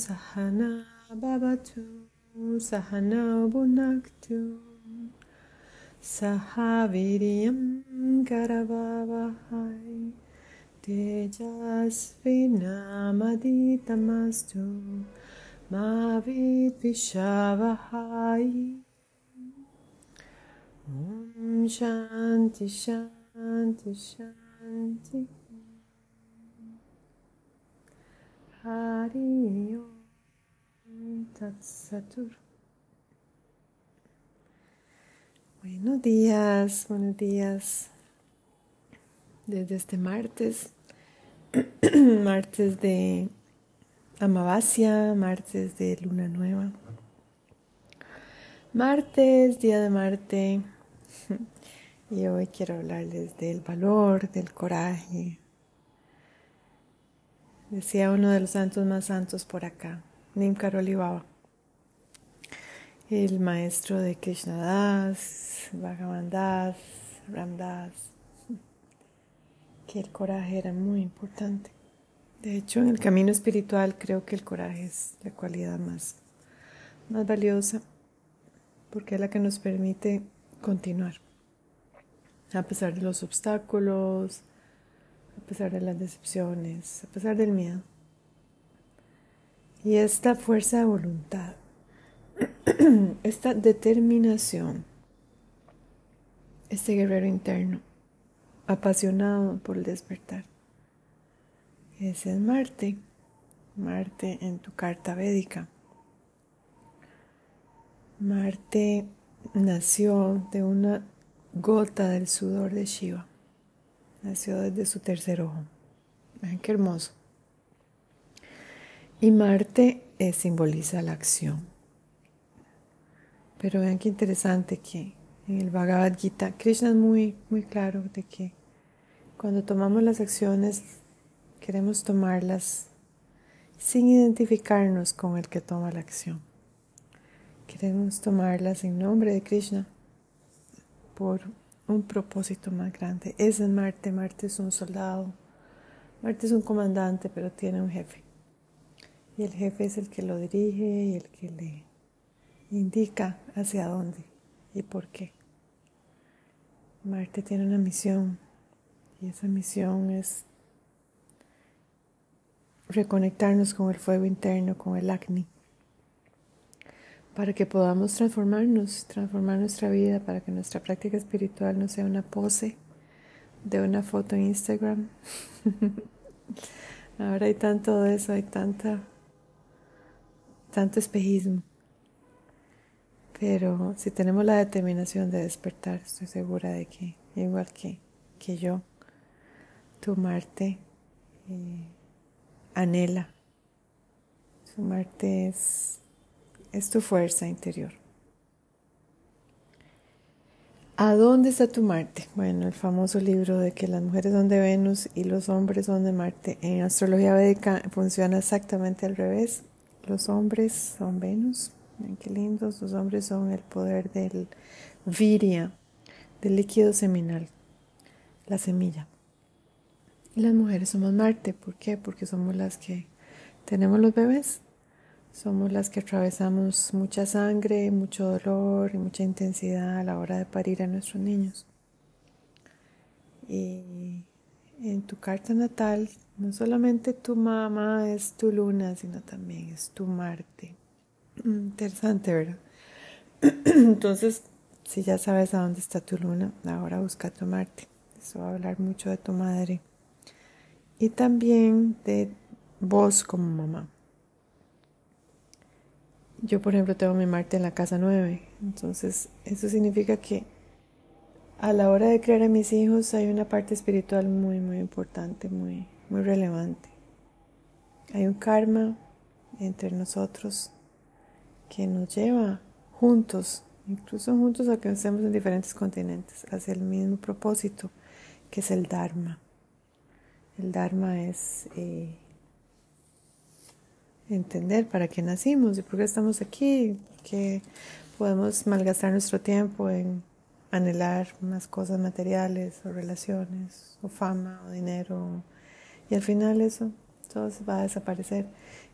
Sahana Babatu Sahana Bunaktu Sahaviriyam Karavavahai Tejasvinamaditamasthu Mavitvishavahai Om Shanti Shanti Shanti. Hari Buenos días, buenos días. Desde este martes, martes de Amavasia, martes de Luna Nueva, martes, día de Marte, y hoy quiero hablarles del valor, del coraje. Decía uno de los santos más santos por acá, Nim Karolivaba, el maestro de Krishna Das, Bhagavan Das, Ramdas, que el coraje era muy importante. De hecho, en el camino espiritual creo que el coraje es la cualidad más, más valiosa porque es la que nos permite continuar. A pesar de los obstáculos, a pesar de las decepciones, a pesar del miedo. Y esta fuerza de voluntad, esta determinación, este guerrero interno, apasionado por el despertar. Ese es Marte, Marte en tu carta védica. Marte nació de una gota del sudor de Shiva. Nació desde su tercer ojo. Vean qué hermoso. Y Marte eh, simboliza la acción. Pero vean qué interesante que en el Bhagavad Gita, Krishna es muy, muy claro de que cuando tomamos las acciones, queremos tomarlas sin identificarnos con el que toma la acción. Queremos tomarlas en nombre de Krishna por un propósito más grande. Es Marte, Marte es un soldado, Marte es un comandante, pero tiene un jefe. Y el jefe es el que lo dirige y el que le indica hacia dónde y por qué. Marte tiene una misión y esa misión es reconectarnos con el fuego interno, con el acné, para que podamos transformarnos, transformar nuestra vida, para que nuestra práctica espiritual no sea una pose de una foto en Instagram. Ahora hay tanto de eso, hay tanta, tanto espejismo. Pero si tenemos la determinación de despertar, estoy segura de que, igual que, que yo, tu Marte eh, anhela. Tu Marte es, es tu fuerza interior. ¿A dónde está tu Marte? Bueno, el famoso libro de que las mujeres son de Venus y los hombres son de Marte. En astrología védica funciona exactamente al revés. Los hombres son Venus. Miren qué lindos. Los hombres son el poder del viria, del líquido seminal, la semilla. Y las mujeres somos Marte. ¿Por qué? Porque somos las que tenemos los bebés. Somos las que atravesamos mucha sangre, mucho dolor y mucha intensidad a la hora de parir a nuestros niños. Y en tu carta natal, no solamente tu mamá es tu luna, sino también es tu Marte. Interesante, ¿verdad? Entonces, si ya sabes a dónde está tu luna, ahora busca tu Marte. Eso va a hablar mucho de tu madre y también de vos como mamá. Yo, por ejemplo, tengo mi Marte en la casa 9, entonces eso significa que a la hora de crear a mis hijos hay una parte espiritual muy, muy importante, muy, muy relevante. Hay un karma entre nosotros que nos lleva juntos, incluso juntos a que estemos en diferentes continentes, hacia el mismo propósito, que es el Dharma. El Dharma es eh, entender para qué nacimos y por qué estamos aquí, que podemos malgastar nuestro tiempo en anhelar más cosas materiales o relaciones o fama o dinero y al final eso todo va a desaparecer.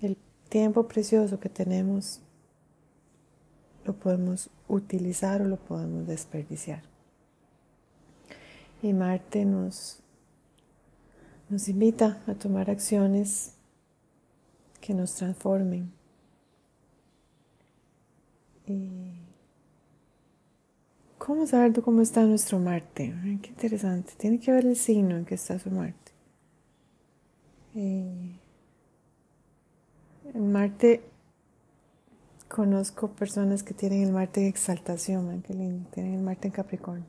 El tiempo precioso que tenemos lo podemos utilizar o lo podemos desperdiciar. Y Marte nos, nos invita a tomar acciones que nos transformen. Y ¿Cómo saber cómo está nuestro Marte? qué interesante. Tiene que ver el signo en que está su Marte. En Marte conozco personas que tienen el Marte en exaltación, qué lindo. Tienen el Marte en Capricornio.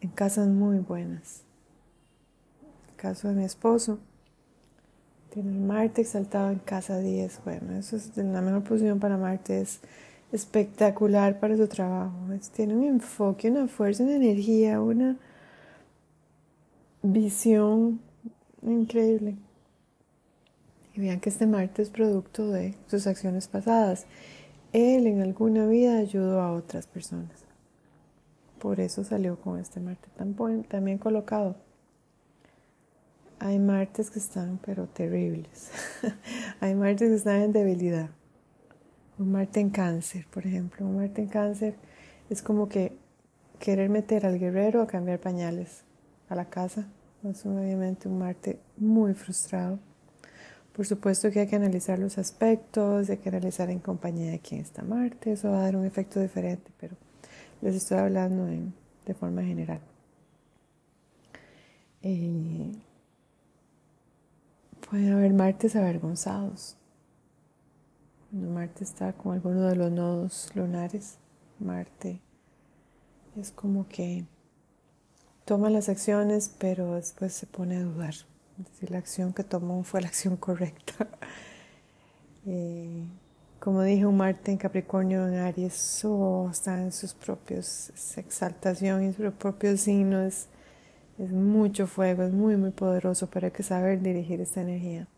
En casas muy buenas. El caso de mi esposo tiene Marte exaltado en casa 10. Bueno, eso es la mejor posición para Marte es espectacular para su trabajo. tiene un enfoque, una fuerza, una energía, una visión increíble. Y vean que este Marte es producto de sus acciones pasadas. Él en alguna vida ayudó a otras personas. Por eso salió con este Marte tan, tan bien colocado. Hay martes que están pero terribles. Hay martes que están en debilidad. Un Marte en cáncer, por ejemplo. Un Marte en cáncer es como que querer meter al guerrero a cambiar pañales a la casa. Es obviamente un Marte muy frustrado. Por supuesto que hay que analizar los aspectos, hay que analizar en compañía de quién está Marte. Eso va a dar un efecto diferente, pero les estoy hablando de forma general. Eh, pueden haber martes avergonzados. Cuando Marte está con alguno de los nodos lunares, Marte es como que toma las acciones, pero después se pone a dudar si la acción que tomó fue la acción correcta. Eh, como dije, un Marte en Capricornio, en Aries, oh, está en sus propios, exaltación y sus propios signos. Es mucho fuego, es muy, muy poderoso, pero hay que saber dirigir esta energía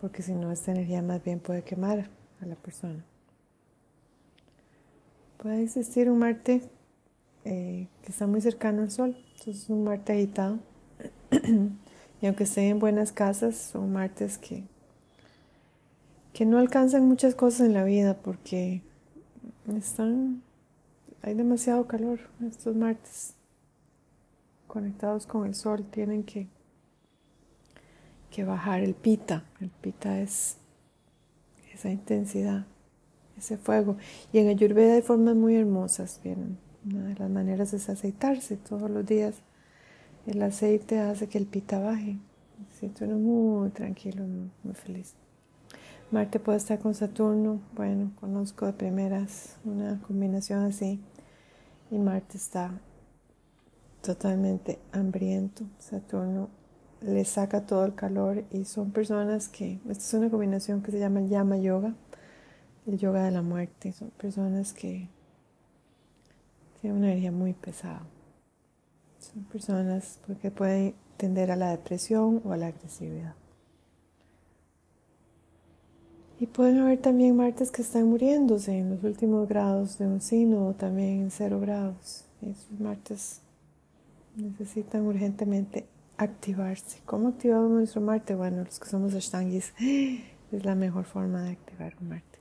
porque si no esta energía más bien puede quemar a la persona. Puede existir un Marte eh, que está muy cercano al Sol, entonces es un Marte agitado. y aunque estén en buenas casas, son Martes que, que no alcanzan muchas cosas en la vida porque están, hay demasiado calor. Estos Martes conectados con el Sol tienen que que bajar el pita. El pita es esa intensidad, ese fuego. Y en Ayurveda hay formas muy hermosas. Bien, una de las maneras es aceitarse todos los días. El aceite hace que el pita baje. Se siente uno muy tranquilo, muy, feliz. Marte puede estar con Saturno. Bueno, conozco de primeras una combinación así. Y Marte está totalmente hambriento. Saturno le saca todo el calor y son personas que, esta es una combinación que se llama el Yama Yoga, el yoga de la muerte, son personas que tienen una energía muy pesada. Son personas que pueden tender a la depresión o a la agresividad. Y pueden haber también martes que están muriéndose en los últimos grados de un signo o también en cero grados. Esos martes necesitan urgentemente activarse. ¿Cómo activamos nuestro Marte? Bueno, los que somos ashtangis es la mejor forma de activar un Marte.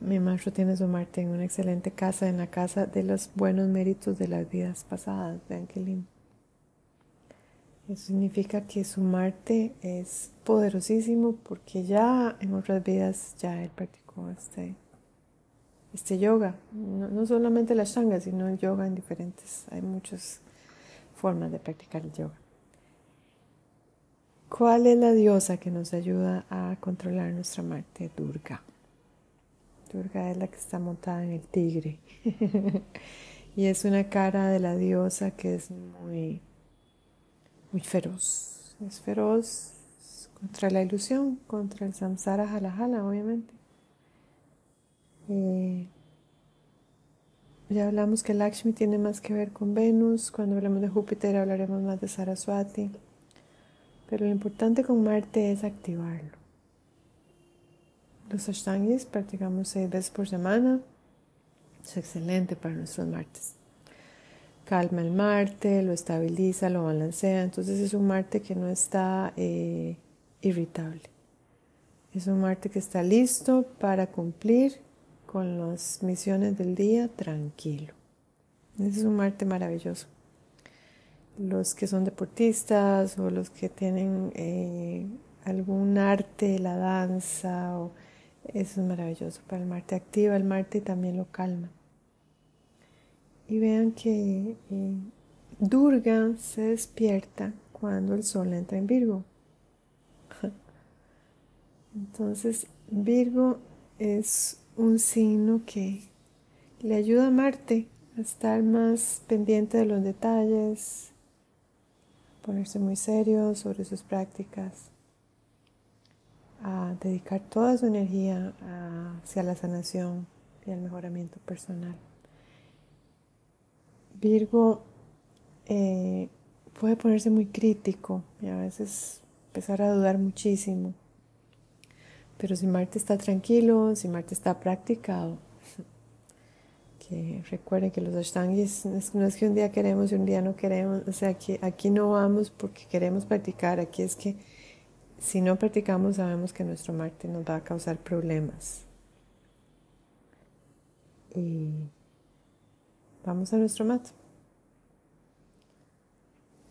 Mi maestro tiene su Marte en una excelente casa, en la casa de los buenos méritos de las vidas pasadas. Vean qué lindo. Eso significa que su Marte es poderosísimo porque ya en otras vidas ya él practicó este, este yoga. No, no solamente la ashtanga, sino yoga en diferentes. Hay muchos formas de practicar el yoga. ¿Cuál es la diosa que nos ayuda a controlar nuestra Marte? Durga. Durga es la que está montada en el tigre. y es una cara de la diosa que es muy, muy feroz. Es feroz contra la ilusión, contra el samsara jala jala, obviamente. Eh, ya hablamos que Lakshmi tiene más que ver con Venus. Cuando hablemos de Júpiter hablaremos más de Saraswati. Pero lo importante con Marte es activarlo. Los ashtangis practicamos seis veces por semana. Es excelente para nuestros martes. Calma el Marte, lo estabiliza, lo balancea. Entonces es un Marte que no está eh, irritable. Es un Marte que está listo para cumplir con las misiones del día tranquilo. Ese es un Marte maravilloso. Los que son deportistas o los que tienen eh, algún arte, la danza, eso es maravilloso. Para el Marte activa el Marte también lo calma. Y vean que eh, Durga se despierta cuando el Sol entra en Virgo. Entonces, Virgo es un signo que le ayuda a Marte a estar más pendiente de los detalles, ponerse muy serio sobre sus prácticas, a dedicar toda su energía hacia la sanación y el mejoramiento personal. Virgo eh, puede ponerse muy crítico y a veces empezar a dudar muchísimo. Pero si Marte está tranquilo, si Marte está practicado, que recuerden que los ashtangis no es que un día queremos y un día no queremos, o sea, aquí, aquí no vamos porque queremos practicar, aquí es que si no practicamos sabemos que nuestro Marte nos va a causar problemas. Y vamos a nuestro mat.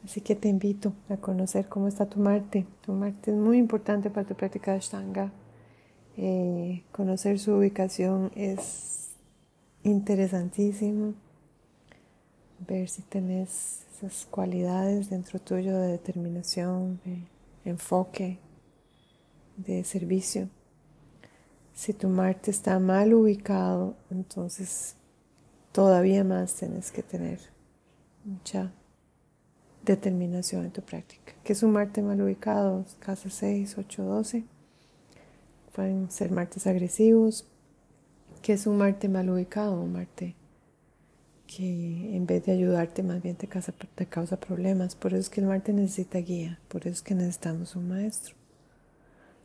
Así que te invito a conocer cómo está tu Marte. Tu Marte es muy importante para tu práctica de Ashtanga. Eh, conocer su ubicación es interesantísimo. Ver si tenés esas cualidades dentro tuyo de determinación, de enfoque, de servicio. Si tu Marte está mal ubicado, entonces todavía más tienes que tener mucha determinación en tu práctica. Que es un Marte mal ubicado, casa 6, 8, 12. Pueden ser martes agresivos. Que es un Marte mal ubicado, un Marte que en vez de ayudarte más bien te causa, te causa problemas. Por eso es que el Marte necesita guía, por eso es que necesitamos un maestro.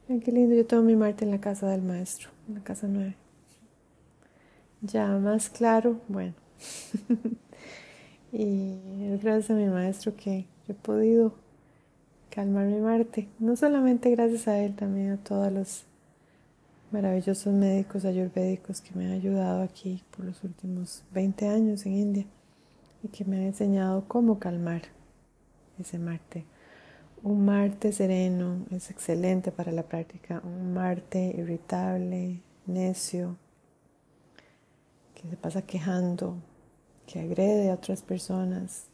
Miren qué lindo, yo tengo mi Marte en la casa del maestro, en la casa 9. Ya más claro, bueno. y gracias a mi maestro que he podido calmar mi Marte. No solamente gracias a él, también a todos los maravillosos médicos ayurvédicos que me han ayudado aquí por los últimos 20 años en India y que me han enseñado cómo calmar ese Marte. Un Marte sereno es excelente para la práctica. Un Marte irritable, necio, que se pasa quejando, que agrede a otras personas,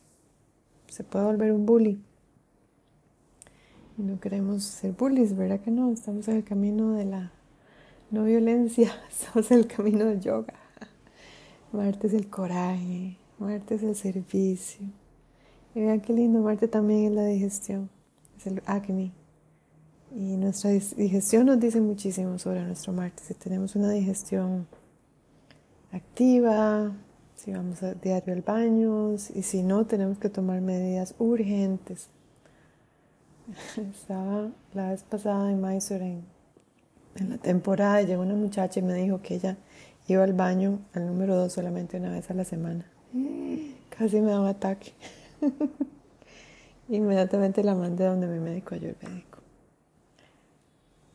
se puede volver un bully. Y no queremos ser bullies, ¿verdad que no? Estamos en el camino de la no violencia, en el camino del yoga. Marte es el coraje, Marte es el servicio. Y vean qué lindo, Marte también es la digestión, es el Agni. Y nuestra digestión nos dice muchísimo sobre nuestro Marte. Si tenemos una digestión activa, si vamos a diario al baño, y si no, tenemos que tomar medidas urgentes. Estaba la vez pasada en Mysore, en la temporada llegó una muchacha y me dijo que ella iba al baño al número 2 solamente una vez a la semana. Casi me da un ataque. Inmediatamente la mandé donde mi médico ayurvédico.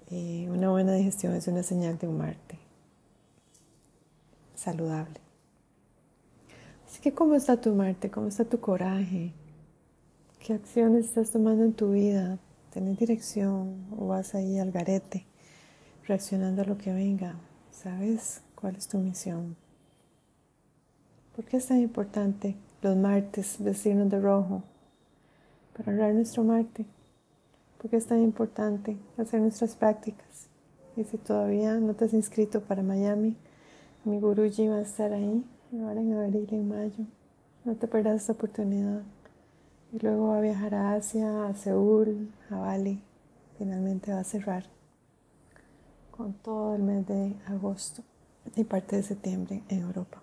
Y una buena digestión es una señal de un Marte saludable. Así que, ¿cómo está tu Marte? ¿Cómo está tu coraje? ¿Qué acciones estás tomando en tu vida? ¿Tienes dirección o vas ahí al garete? Reaccionando a lo que venga. ¿Sabes cuál es tu misión? ¿Por qué es tan importante los martes vestirnos de rojo? Para honrar nuestro Marte. ¿Por qué es tan importante hacer nuestras prácticas? Y si todavía no te has inscrito para Miami, mi Guruji va a estar ahí, ahora en abril y en mayo. No te pierdas esta oportunidad. Y luego va a viajar a Asia, a Seúl, a Bali. Finalmente va a cerrar con todo el mes de agosto y parte de septiembre en Europa.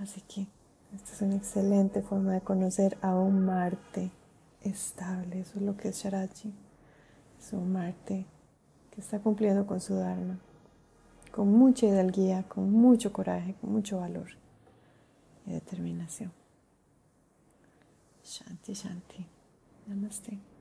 Así que esta es una excelente forma de conocer a un Marte estable. Eso es lo que es Sharachi. Es un Marte que está cumpliendo con su Dharma, con mucha hidalguía, con mucho coraje, con mucho valor y determinación. Shanti, Shanti. Namaste.